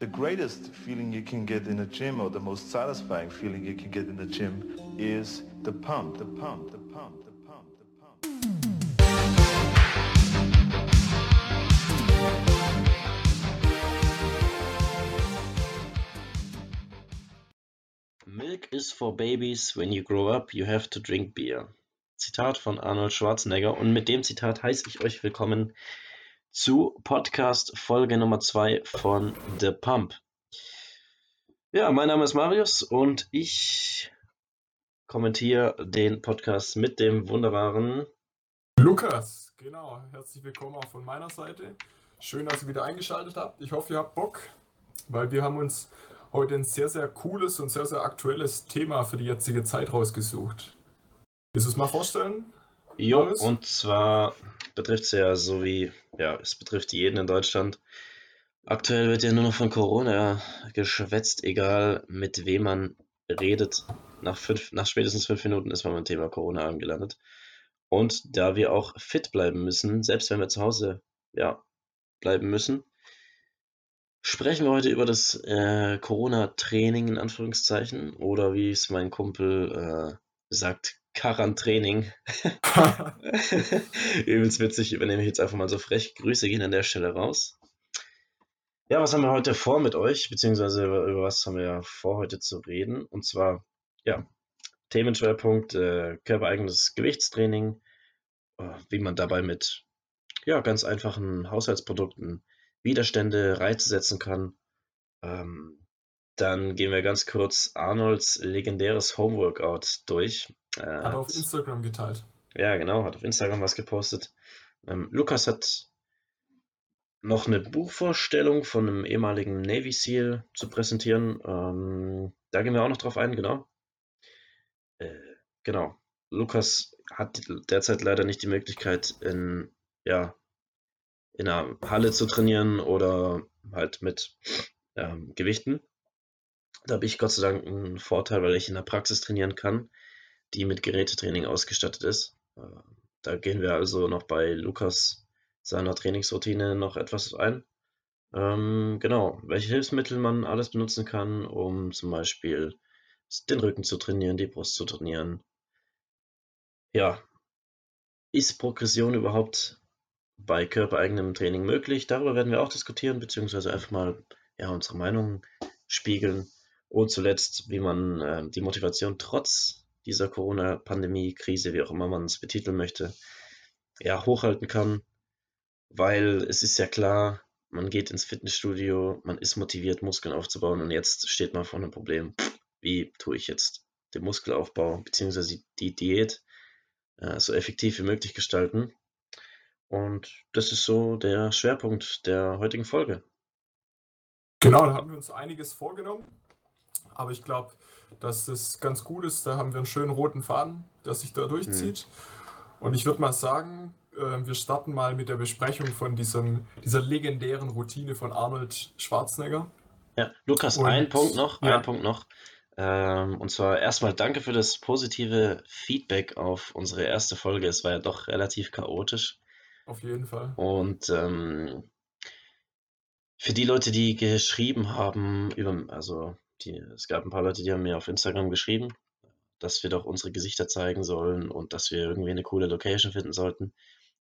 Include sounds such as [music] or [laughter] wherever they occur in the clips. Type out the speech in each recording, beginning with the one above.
The greatest feeling you can get in a gym or the most satisfying feeling you can get in the gym is the pump, the pump, the pump, the pump, the pump. Milk is for babies. When you grow up, you have to drink beer. Zitat von Arnold Schwarzenegger. Und mit dem Zitat heiße ich euch willkommen zu Podcast Folge Nummer 2 von The Pump. Ja, mein Name ist Marius und ich kommentiere den Podcast mit dem wunderbaren. Lukas, genau. Herzlich willkommen auch von meiner Seite. Schön, dass ihr wieder eingeschaltet habt. Ich hoffe, ihr habt Bock, weil wir haben uns heute ein sehr, sehr cooles und sehr, sehr aktuelles Thema für die jetzige Zeit rausgesucht. Willst du es mal vorstellen? Jo, Marius? und zwar betrifft es ja so wie, ja, es betrifft jeden in Deutschland. Aktuell wird ja nur noch von Corona geschwätzt, egal mit wem man redet. Nach, fünf, nach spätestens fünf Minuten ist man beim Thema Corona angelandet. Und da wir auch fit bleiben müssen, selbst wenn wir zu Hause ja, bleiben müssen, sprechen wir heute über das äh, Corona-Training in Anführungszeichen oder wie es mein Kumpel äh, sagt, Quarantraining. [laughs] Übelst witzig, übernehme ich jetzt einfach mal so frech. Grüße gehen an der Stelle raus. Ja, was haben wir heute vor mit euch, beziehungsweise über, über was haben wir vor heute zu reden? Und zwar, ja, Themenschwerpunkt äh, körpereigenes Gewichtstraining, äh, wie man dabei mit ja, ganz einfachen Haushaltsprodukten Widerstände, Reize setzen kann. Ähm, dann gehen wir ganz kurz Arnolds legendäres Homeworkout durch. Äh, Hat auf Instagram geteilt. ja, genau, hat auf Instagram was gepostet. Ähm, Lukas hat noch eine Buchvorstellung von einem ehemaligen Navy SEAL zu präsentieren. Ähm, da gehen wir auch noch drauf ein, genau. Äh, genau. Lukas hat derzeit leider nicht die Möglichkeit, in, ja, in einer Halle zu trainieren oder halt mit ähm, Gewichten. Da habe ich Gott sei Dank einen Vorteil, weil ich in der Praxis trainieren kann, die mit Gerätetraining ausgestattet ist. Äh, Da gehen wir also noch bei Lukas seiner Trainingsroutine noch etwas ein. Ähm, genau, welche Hilfsmittel man alles benutzen kann, um zum Beispiel den Rücken zu trainieren, die Brust zu trainieren. Ja, ist Progression überhaupt bei körpereigenem Training möglich? Darüber werden wir auch diskutieren, beziehungsweise einfach mal ja, unsere Meinung spiegeln. Und zuletzt, wie man äh, die Motivation trotz dieser Corona-Pandemie, Krise, wie auch immer man es betiteln möchte, ja, hochhalten kann. Weil es ist ja klar, man geht ins Fitnessstudio, man ist motiviert, Muskeln aufzubauen und jetzt steht man vor einem Problem. Wie tue ich jetzt den Muskelaufbau bzw. die Diät äh, so effektiv wie möglich gestalten? Und das ist so der Schwerpunkt der heutigen Folge. Genau, da haben wir uns einiges vorgenommen. Aber ich glaube, dass es ganz gut ist. Da haben wir einen schönen roten Faden, der sich da durchzieht. Und ich würde mal sagen, äh, wir starten mal mit der Besprechung von diesem, dieser legendären Routine von Arnold Schwarzenegger. Ja, Lukas, Und- ein Punkt noch, ja. ein Punkt noch. Ähm, und zwar erstmal danke für das positive Feedback auf unsere erste Folge. Es war ja doch relativ chaotisch. Auf jeden Fall. Und ähm, für die Leute, die geschrieben haben, über, also die, es gab ein paar Leute, die haben mir auf Instagram geschrieben, dass wir doch unsere Gesichter zeigen sollen und dass wir irgendwie eine coole Location finden sollten.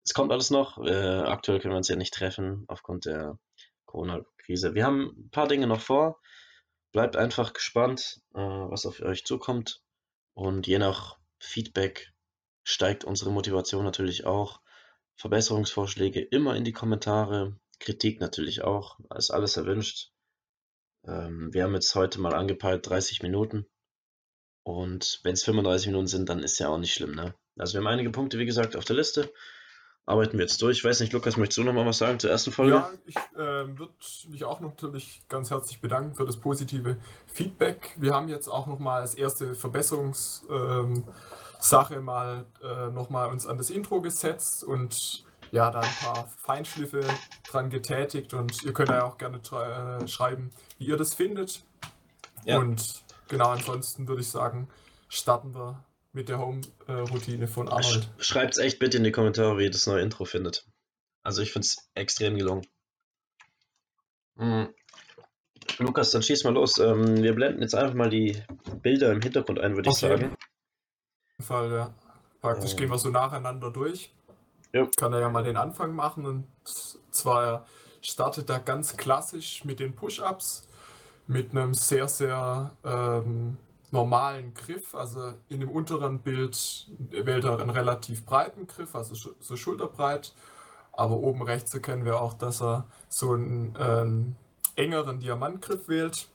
Es kommt alles noch. Äh, aktuell können wir uns ja nicht treffen aufgrund der Corona-Krise. Wir haben ein paar Dinge noch vor. Bleibt einfach gespannt, äh, was auf euch zukommt. Und je nach Feedback steigt unsere Motivation natürlich auch. Verbesserungsvorschläge immer in die Kommentare. Kritik natürlich auch. Ist alles erwünscht. Ähm, wir haben jetzt heute mal angepeilt 30 Minuten. Und wenn es 35 Minuten sind, dann ist ja auch nicht schlimm, ne? Also wir haben einige Punkte, wie gesagt, auf der Liste. Arbeiten wir jetzt durch. Ich weiß nicht, Lukas, möchtest du noch mal was sagen zur ersten Folge? Ja, ich ähm, würde mich auch natürlich ganz herzlich bedanken für das positive Feedback. Wir haben jetzt auch nochmal als erste Verbesserungssache ähm, mal äh, nochmal uns an das Intro gesetzt und ja, da ein paar Feinschliffe dran getätigt und ihr könnt ja auch gerne äh, schreiben, wie ihr das findet. Ja. Und genau, ansonsten würde ich sagen, starten wir mit der Home-Routine von Arnold. Schreibt es echt bitte in die Kommentare, wie ihr das neue Intro findet. Also ich finde es extrem gelungen. Mhm. Lukas, dann schieß mal los. Ähm, wir blenden jetzt einfach mal die Bilder im Hintergrund ein, würde ich Okay. sagen. Auf jeden Fall, ja. Praktisch Ähm. gehen wir so nacheinander durch. Jo. Kann er ja mal den Anfang machen und zwar startet er ganz klassisch mit den Push-Ups, mit einem sehr, sehr ähm, normalen Griff. Also in dem unteren Bild wählt er einen relativ breiten Griff, also so schulterbreit. Aber oben rechts erkennen wir auch, dass er so einen ähm, engeren Diamantgriff wählt.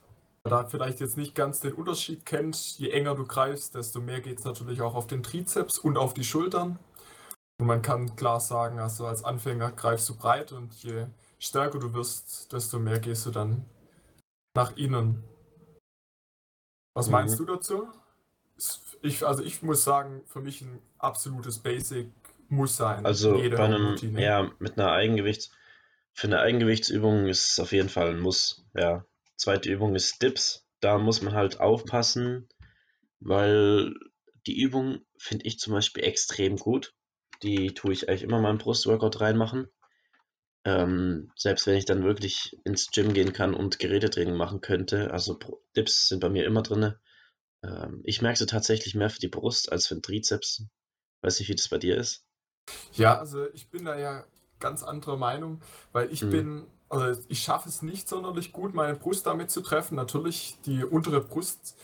Da vielleicht jetzt nicht ganz den Unterschied kennt, je enger du greifst, desto mehr geht es natürlich auch auf den Trizeps und auf die Schultern. Und man kann klar sagen, also als Anfänger greifst du breit und je stärker du wirst, desto mehr gehst du dann nach innen. Was Mhm. meinst du dazu? Ich, also ich muss sagen, für mich ein absolutes Basic muss sein. Also Jede bei einem, Routine. ja, mit einer Eigengewichts, für eine Eigengewichtsübung ist es auf jeden Fall ein Muss. Ja. Zweite Übung ist Dips. Da muss man halt aufpassen, weil die Übung finde ich zum Beispiel extrem gut. Die tue ich eigentlich immer mal im Brustworkout reinmachen. Ähm, selbst wenn ich dann wirklich ins Gym gehen kann und Gerätetraining machen könnte. Also Dips sind bei mir immer drinne. Ähm, ich merke sie tatsächlich mehr für die Brust als für den Trizeps. Weiß nicht, wie das bei dir ist. Ja, also ich bin da ja ganz anderer Meinung, weil ich Mhm. bin, also ich schaffe es nicht sonderlich gut, meine Brust damit zu treffen. Natürlich, die untere Brust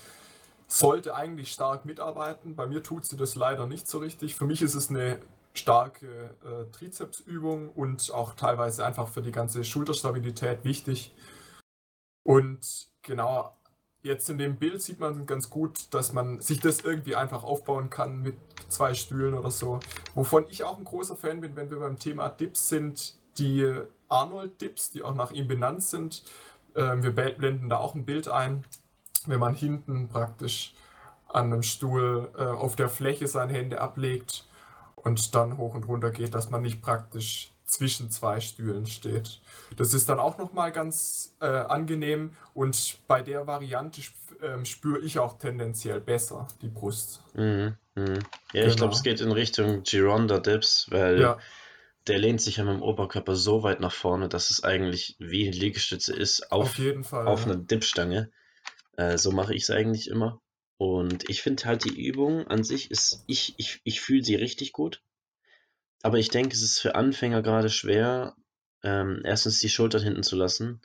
sollte eigentlich stark mitarbeiten. Bei mir tut sie das leider nicht so richtig. Für mich ist es eine starke äh, Trizepsübung und auch teilweise einfach für die ganze Schulterstabilität wichtig. Und genau, jetzt in dem Bild sieht man ganz gut, dass man sich das irgendwie einfach aufbauen kann mit zwei Stühlen oder so. Wovon ich auch ein großer Fan bin, wenn wir beim Thema Dips sind, die Arnold-Dips, die auch nach ihm benannt sind. Ähm, wir blenden da auch ein Bild ein, wenn man hinten praktisch an einem Stuhl äh, auf der Fläche seine Hände ablegt und dann hoch und runter geht, dass man nicht praktisch zwischen zwei Stühlen steht. Das ist dann auch nochmal ganz äh, angenehm und bei der Variante sp ähm, spüre ich auch tendenziell besser die Brust. Mhm, mhm. Ja, ich glaube, Genau. es geht in Richtung Gironda Dips, weil Ja, der lehnt sich ja mit dem Oberkörper so weit nach vorne, dass es eigentlich wie eine Liegestütze ist auf auf, jeden Fall. auf ja. einer Dipstange. Äh, so mache ich es eigentlich immer. Und ich finde halt die Übung an sich ist, ich, ich, ich fühle sie richtig gut. Aber ich denke, es ist für Anfänger gerade schwer, ähm, erstens die Schultern hinten zu lassen.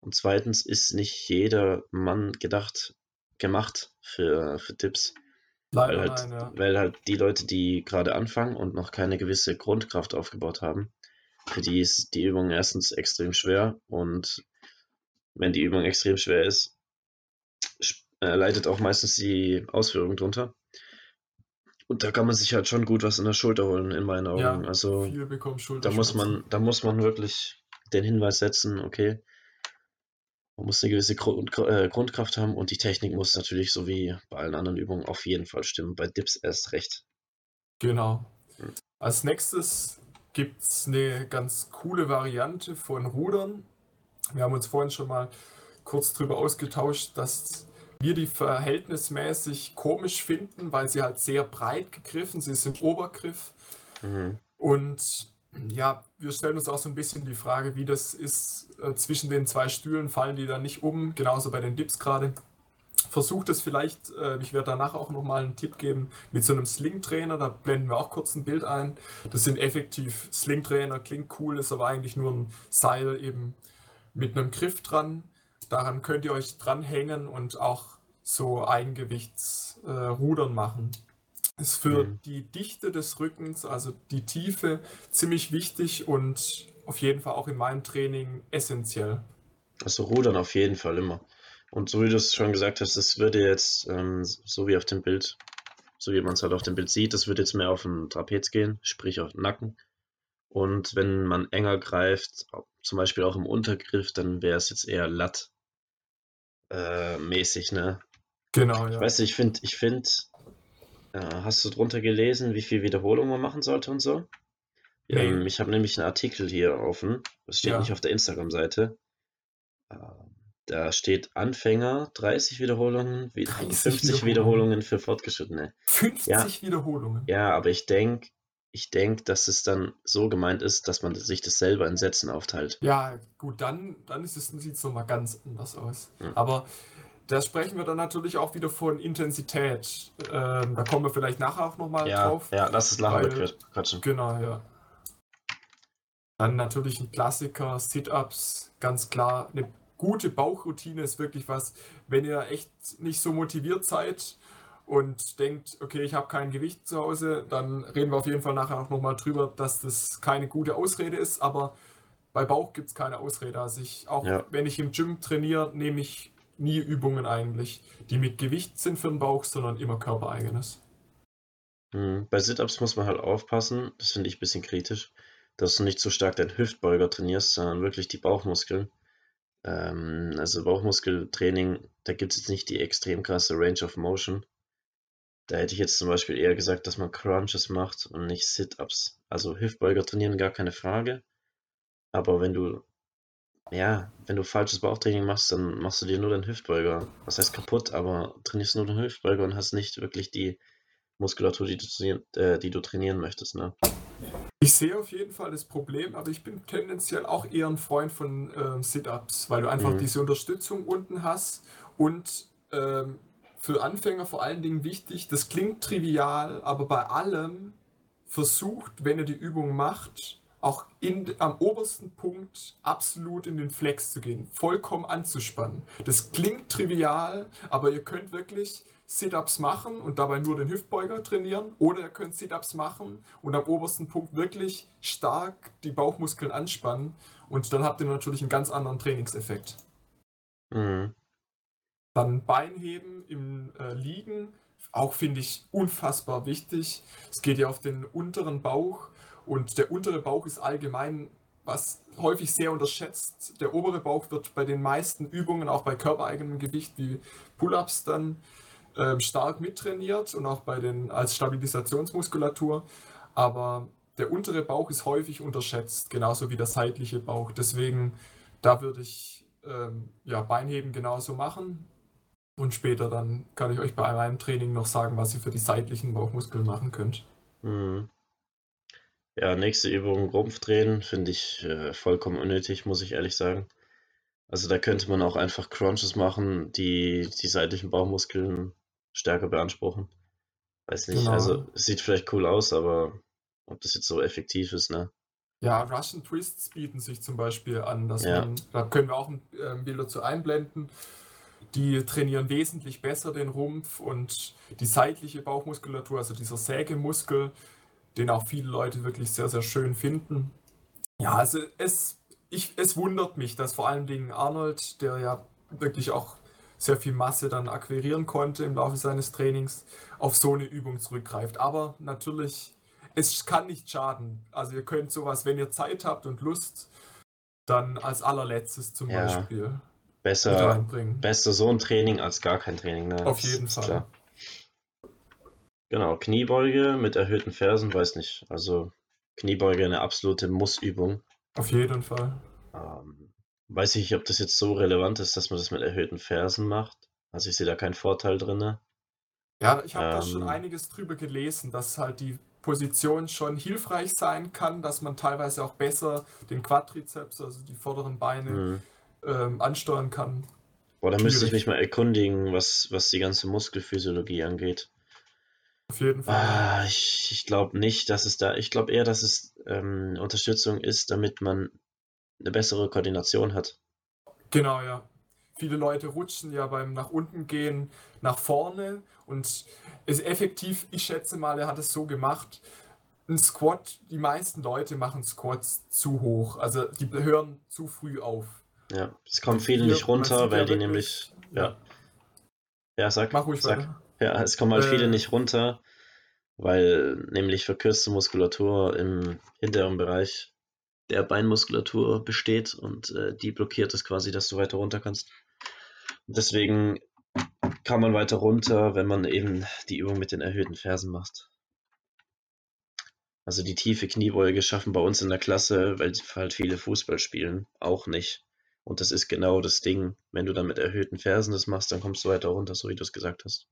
Und zweitens ist nicht jeder Mann gedacht, gemacht für, für. Weil Leider halt, nein, ja. weil halt die Leute, die gerade anfangen und noch keine gewisse Grundkraft aufgebaut haben, für die ist die Übung erstens extrem schwer und wenn die Übung extrem schwer ist, äh, leidet auch meistens die Ausführung drunter. Und da kann man sich halt schon gut was in der Schulter holen, in meinen Augen. Ja, Also da muss man, da muss man wirklich den Hinweis setzen, okay, man muss eine gewisse Grund, äh, Grundkraft haben und die Technik muss natürlich so wie bei allen anderen Übungen auf jeden Fall stimmen. Bei Dips erst recht. Genau. Hm. Als nächstes gibt es eine ganz coole Variante von Rudern. Wir haben uns vorhin schon mal kurz drüber ausgetauscht, dass wir die verhältnismäßig komisch finden, weil sie halt sehr breit gegriffen, sie ist im Obergriff. Mhm. Und ja, wir stellen uns auch so ein bisschen die Frage, wie das ist äh, zwischen den zwei Stühlen, fallen die dann nicht um, genauso bei den Dips gerade. Versucht es vielleicht, äh, ich werde danach auch nochmal einen Tipp geben, mit so einem Sling-Trainer, da blenden wir auch kurz ein Bild ein. Das sind effektiv Sling-Trainer, klingt cool, ist aber eigentlich nur ein Seil eben mit einem Griff dran. Daran könnt ihr euch dranhängen und auch so Eigengewichtsrudern äh, machen. Ist für Mhm. die Dichte des Rückens, also die Tiefe, ziemlich wichtig und auf jeden Fall auch in meinem Training essentiell. Also Rudern auf jeden Fall immer. Und so wie du es schon gesagt hast, das würde jetzt, ähm, so wie auf dem Bild, so wie man es halt auf dem Bild sieht, das würde jetzt mehr auf den Trapez gehen, sprich auf den Nacken. Und wenn man enger greift, zum Beispiel auch im Untergriff, dann wäre es jetzt eher Lat äh, mäßig, ne? Genau, Ich ja. weiß nicht, ich finde, ich finde, äh, hast du drunter gelesen, wie viel Wiederholung man machen sollte und so? Nee. Ähm, ich habe nämlich einen Artikel hier offen, das steht Ja. nicht auf der Instagram-Seite. Ähm, Da steht Anfänger 30 Wiederholungen, wie- 30 50 Wiederholungen. Wiederholungen für Fortgeschrittene. 50 Wiederholungen. Ja, aber ich denke, ich denke, dass es dann so gemeint ist, dass man sich das selber in Sätzen aufteilt. Ja, gut, dann, dann ist es, sieht es nochmal ganz anders aus. Mhm. Aber da sprechen wir dann natürlich auch wieder von Intensität. Ähm, da kommen wir vielleicht nachher auch nochmal Ja, drauf. ja, lass es nachher weil- quatschen. Genau, ja. Dann natürlich ein Klassiker, Sit-Ups, ganz klar. Eine gute Bauchroutine ist wirklich was, wenn ihr echt nicht so motiviert seid und denkt, okay, ich habe kein Gewicht zu Hause, dann reden wir auf jeden Fall nachher auch nochmal drüber, dass das keine gute Ausrede ist, aber bei Bauch gibt es keine Ausrede. Also ich, auch Ja. wenn ich im Gym trainiere, nehme ich nie Übungen eigentlich, die mit Gewicht sind für den Bauch, sondern immer körpereigenes. Mhm. Bei Sit-Ups muss man halt aufpassen, das finde ich ein bisschen kritisch, dass du nicht so stark deinen Hüftbeuger trainierst, sondern wirklich die Bauchmuskeln. Ähm, also Bauchmuskeltraining, da gibt es jetzt nicht die extrem krasse Range of Motion. Da hätte ich jetzt zum Beispiel eher gesagt, dass man Crunches macht und nicht Sit-Ups. Also Hüftbeuger trainieren, gar keine Frage. Aber wenn du, ja, wenn du falsches Bauchtraining machst, dann machst du dir nur den Hüftbeuger. Was heißt kaputt, aber trainierst nur den Hüftbeuger und hast nicht wirklich die Muskulatur, die du, trainieren, äh, die du trainieren möchtest, ne? Ich sehe auf jeden Fall das Problem, aber ich bin tendenziell auch eher ein Freund von ähm, Sit-Ups, weil du einfach Mhm. diese Unterstützung unten hast und ähm, für Anfänger vor allen Dingen wichtig, das klingt trivial, aber bei allem versucht, wenn ihr die Übung macht, auch in, am obersten Punkt absolut in den Flex zu gehen, vollkommen anzuspannen. Das klingt trivial, aber ihr könnt wirklich Sit-Ups machen und dabei nur den Hüftbeuger trainieren oder ihr könnt Sit-Ups machen und am obersten Punkt wirklich stark die Bauchmuskeln anspannen und dann habt ihr natürlich einen ganz anderen Trainingseffekt. Mhm. Dann Beinheben im äh, Liegen, auch finde ich unfassbar wichtig. Es geht ja auf den unteren Bauch und der untere Bauch ist allgemein was häufig sehr unterschätzt. Der obere Bauch wird bei den meisten Übungen, auch bei körpereigenem Gewicht wie Pull-ups dann ähm, stark mittrainiert und auch bei den als Stabilisationsmuskulatur. Aber der untere Bauch ist häufig unterschätzt, genauso wie der seitliche Bauch. Deswegen, da würde ich ähm, ja, Beinheben genauso machen. Und später dann kann ich euch bei meinem Training noch sagen, was ihr für die seitlichen Bauchmuskeln machen könnt. Mhm. Ja, nächste Übung, Rumpfdrehen, finde ich äh, vollkommen unnötig, muss ich ehrlich sagen. Also da könnte man auch einfach Crunches machen, die die seitlichen Bauchmuskeln stärker beanspruchen. Weiß nicht, Genau. also sieht vielleicht cool aus, aber ob das jetzt so effektiv ist, ne? Ja, Russian Twists bieten sich zum Beispiel an, dass Ja. man, da können wir auch ein äh, Bild dazu einblenden. Die trainieren wesentlich besser den Rumpf und die seitliche Bauchmuskulatur, also dieser Sägemuskel, den auch viele Leute wirklich sehr, sehr schön finden. Ja, also es, ich, es wundert mich, dass vor allen Dingen Arnold, der ja wirklich auch sehr viel Masse dann akquirieren konnte im Laufe seines Trainings, auf so eine Übung zurückgreift. Aber natürlich, es kann nicht schaden. Also ihr könnt sowas, wenn ihr Zeit habt und Lust, dann als allerletztes zum Ja. Beispiel Besser, reinbringen. besser so ein Training als gar kein Training, ne? Auf Das jeden Fall. klar. Genau, Kniebeuge mit erhöhten Fersen, weiß nicht. Also Kniebeuge eine absolute Mussübung. Auf jeden Fall. Ähm, weiß ich nicht, ob das jetzt so relevant ist, dass man das mit erhöhten Fersen macht. Also ich sehe da keinen Vorteil drin. Ja, ich habe da schon Ähm. einiges drüber gelesen, dass halt die Position schon hilfreich sein kann, dass man teilweise auch besser den Quadrizeps, also die vorderen Beine, Hm. Ähm, ansteuern kann. Boah, da müsste ich mich mal erkundigen, was, was die ganze Muskelphysiologie angeht. Auf jeden Fall. Ah, ich ich glaube nicht, dass es da, ich glaube eher, dass es ähm, Unterstützung ist, damit man eine bessere Koordination hat. Genau, ja. Viele Leute rutschen ja beim nach unten gehen nach vorne und ist effektiv, ich schätze mal, er hat es so gemacht. Ein Squat, die meisten Leute machen Squats zu hoch, also die hören zu früh auf. Ja, es kommen viele nicht runter, weil die nämlich, ja, ja, sag, Mach ruhig sag. weiter. Ja, es kommen halt viele Äh. nicht runter, weil nämlich verkürzte Muskulatur im hinteren Bereich der Beinmuskulatur besteht und äh, die blockiert es quasi, dass du weiter runter kannst. Deswegen kann man weiter runter, wenn man eben die Übung mit den erhöhten Fersen macht. Also die tiefe Kniebeuge schaffen bei uns in der Klasse, weil halt viele Fußball spielen, auch nicht. Und das ist genau das Ding. Wenn du dann mit erhöhten Fersen das machst, dann kommst du weiter runter, so wie du es gesagt hast.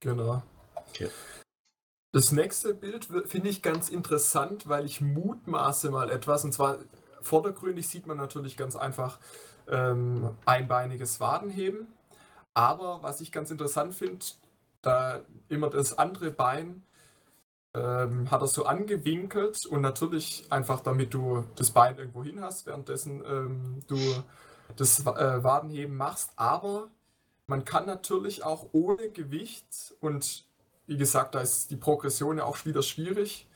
Genau. Okay. Das nächste Bild finde ich ganz interessant, weil ich mutmaße mal etwas. Und zwar vordergründig sieht man natürlich ganz einfach ähm, einbeiniges Wadenheben. Aber was ich ganz interessant finde, da immer das andere Bein ähm, hat er so angewinkelt und natürlich einfach damit du das Bein irgendwo hin hast, währenddessen ähm, du das äh, Wadenheben machst. Aber man kann natürlich auch ohne Gewicht und wie gesagt, da ist die Progression ja auch wieder schwierig,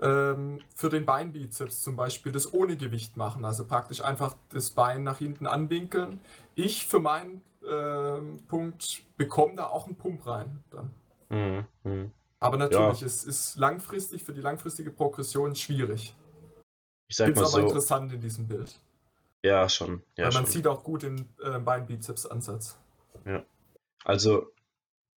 ähm, für den Beinbizeps zum Beispiel das ohne Gewicht machen. Also praktisch einfach das Bein nach hinten anwinkeln. Ich für meinen äh, Punkt bekomme da auch einen Pump rein. Dann. Mhm. mhm. Aber natürlich, ja. es ist langfristig für die langfristige Progression schwierig. Ich sag Gibt's mal aber so, interessant in diesem Bild. Ja, schon. Ja, Weil man schon. sieht auch gut den äh, Beinbizeps-Ansatz. Ja. Also,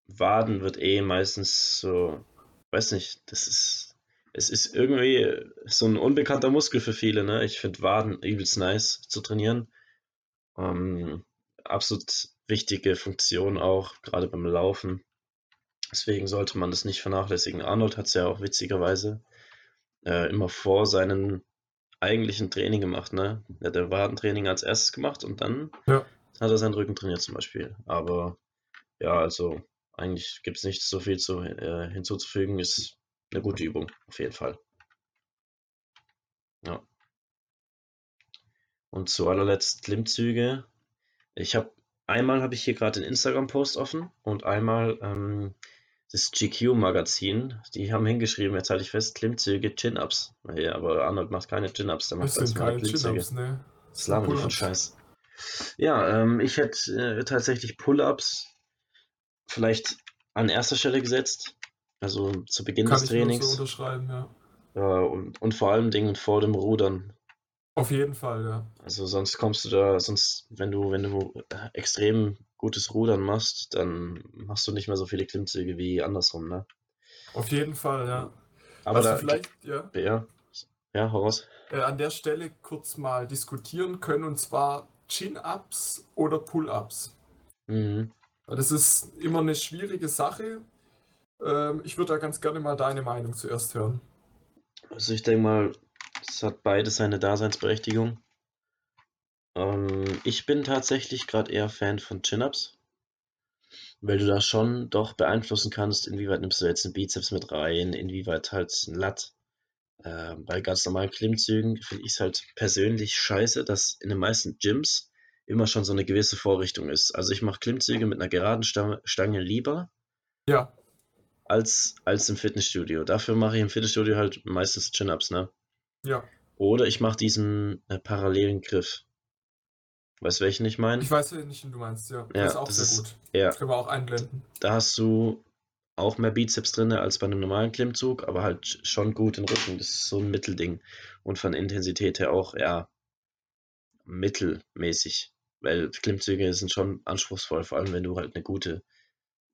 Waden wird eh meistens so, weiß nicht, das ist, es ist irgendwie so ein unbekannter Muskel für viele, ne? Ich finde Waden übelst nice zu trainieren. Ähm, absolut wichtige Funktion auch, gerade beim Laufen. Deswegen sollte man das nicht vernachlässigen. Arnold hat es ja auch witzigerweise äh, immer vor seinem eigentlichen Training gemacht. Ne? Er hat ein Wadentraining als erstes gemacht und dann ja. hat er seinen Rücken trainiert zum Beispiel. Aber ja, also eigentlich gibt es nicht so viel zu, äh, hinzuzufügen. Ist eine gute Übung, auf jeden Fall. Ja. Und zu allerletzt Klimmzüge. Ich habe einmal habe ich hier gerade den Instagram-Post offen und einmal ähm, das GQ-Magazin, die haben hingeschrieben, jetzt halte ich fest, Klimmzüge, Chin-Ups. Ja, aber Arnold macht keine Chin-Ups, der macht das keine Chin-Ups, ne? Das labern die von Scheiß. Ja, ähm, ich hätte äh, tatsächlich Pull-Ups vielleicht an erster Stelle gesetzt, also zu Beginn Kann des Trainings. So unterschreiben, ja. Ja, und, und vor allem Dingen vor dem Rudern. Auf jeden Fall, ja. Also sonst kommst du da, sonst, wenn du, wenn du äh, extrem gutes Rudern machst, dann machst du nicht mehr so viele Klimmzüge wie andersrum, ne? Auf jeden Fall, ja. Aber Was da, vielleicht, ja. Ja, ja heraus. Äh, an der Stelle kurz mal diskutieren können, und zwar Chin-Ups oder Pull-Ups. Mhm. Das ist immer eine schwierige Sache. Ähm, ich würde da ganz gerne mal deine Meinung zuerst hören. Also ich denke mal, es hat beides seine Daseinsberechtigung. Ähm, ich bin tatsächlich gerade eher Fan von Chin-Ups, weil du da schon doch beeinflussen kannst, inwieweit nimmst du jetzt einen Bizeps mit rein, inwieweit halt ein Lat. Äh, bei ganz normalen Klimmzügen finde ich es halt persönlich scheiße, dass in den meisten Gyms immer schon so eine gewisse Vorrichtung ist. Also ich mache Klimmzüge mit einer geraden Stange lieber. Ja. Als, als im Fitnessstudio. Dafür mache ich im Fitnessstudio halt meistens Chin-Ups, ne? Ja. Oder ich mache diesen äh, parallelen Griff. Weißt du, welchen ich meine? Ich weiß nicht, du meinst, ja. ja das ist auch sehr ist, gut. Ja. Das können wir auch einblenden. Da hast du auch mehr Bizeps drin als bei einem normalen Klimmzug, aber halt schon gut den Rücken. Das ist so ein Mittelding. Und von Intensität her auch eher mittelmäßig. Weil Klimmzüge sind schon anspruchsvoll, vor allem wenn du halt eine gute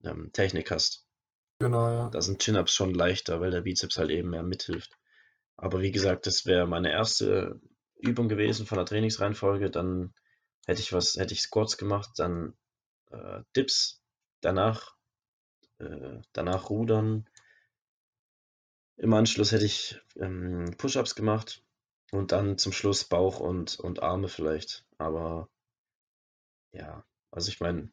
ähm, Technik hast. Genau, ja. Da sind Chin-Ups schon leichter, weil der Bizeps halt eben mehr mithilft. Aber wie gesagt, das wäre meine erste Übung gewesen von der Trainingsreihenfolge. Dann hätte ich was, hätte ich Squats gemacht, dann äh, Dips, danach, äh, danach Rudern. Im Anschluss hätte ich ähm, Push-Ups gemacht und dann zum Schluss Bauch und, und Arme vielleicht. Aber ja, also ich meine,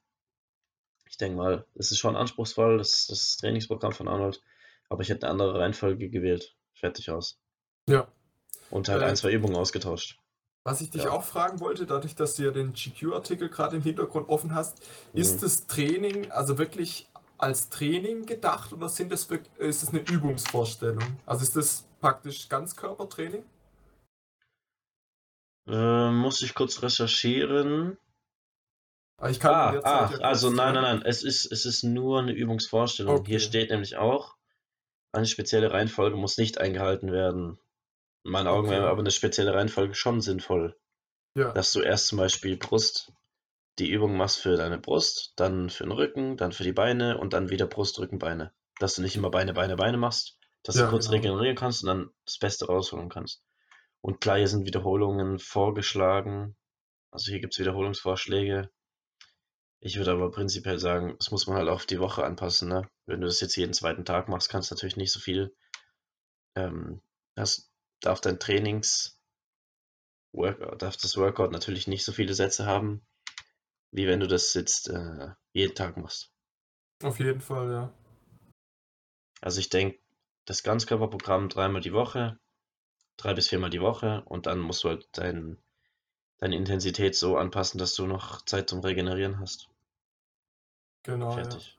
ich denke mal, es ist schon anspruchsvoll, das, das Trainingsprogramm von Arnold, aber ich hätte eine andere Reihenfolge gewählt. Fertig aus. Ja. Und halt äh, ein, zwei Übungen ausgetauscht. Was ich dich ja. auch fragen wollte, dadurch, dass du ja den GQ-Artikel gerade im Hintergrund offen hast, mhm. ist das Training also wirklich als Training gedacht oder sind das ist es eine Übungsvorstellung? Also ist das praktisch Ganzkörpertraining? Äh, muss ich kurz recherchieren. Aber ich kann ah, ah ja also nein, nein, nein, es ist, es ist nur eine Übungsvorstellung. Okay. Hier steht nämlich auch, eine spezielle Reihenfolge muss nicht eingehalten werden. In meinen Augen okay. wäre aber eine spezielle Reihenfolge schon sinnvoll. Ja. Dass du erst zum Beispiel Brust, die Übung machst für deine Brust, dann für den Rücken, dann für die Beine und dann wieder Brust, Rücken, Beine. Dass du nicht immer Beine, Beine, Beine machst, dass ja, du kurz genau. regenerieren kannst und dann das Beste rausholen kannst. Und klar, hier sind Wiederholungen vorgeschlagen. Also hier gibt es Wiederholungsvorschläge. Ich würde aber prinzipiell sagen, das muss man halt auf die Woche anpassen. Ne? Wenn du das jetzt jeden zweiten Tag machst, kannst du natürlich nicht so viel. Ähm, das darf dein Trainings, Workout, darf das Workout natürlich nicht so viele Sätze haben, wie wenn du das jetzt äh, jeden Tag machst. Auf jeden Fall, ja. Also ich denke, das Ganzkörperprogramm dreimal die Woche, drei bis viermal die Woche und dann musst du halt dein, deine Intensität so anpassen, dass du noch Zeit zum Regenerieren hast. Genau. Ja. Fertig.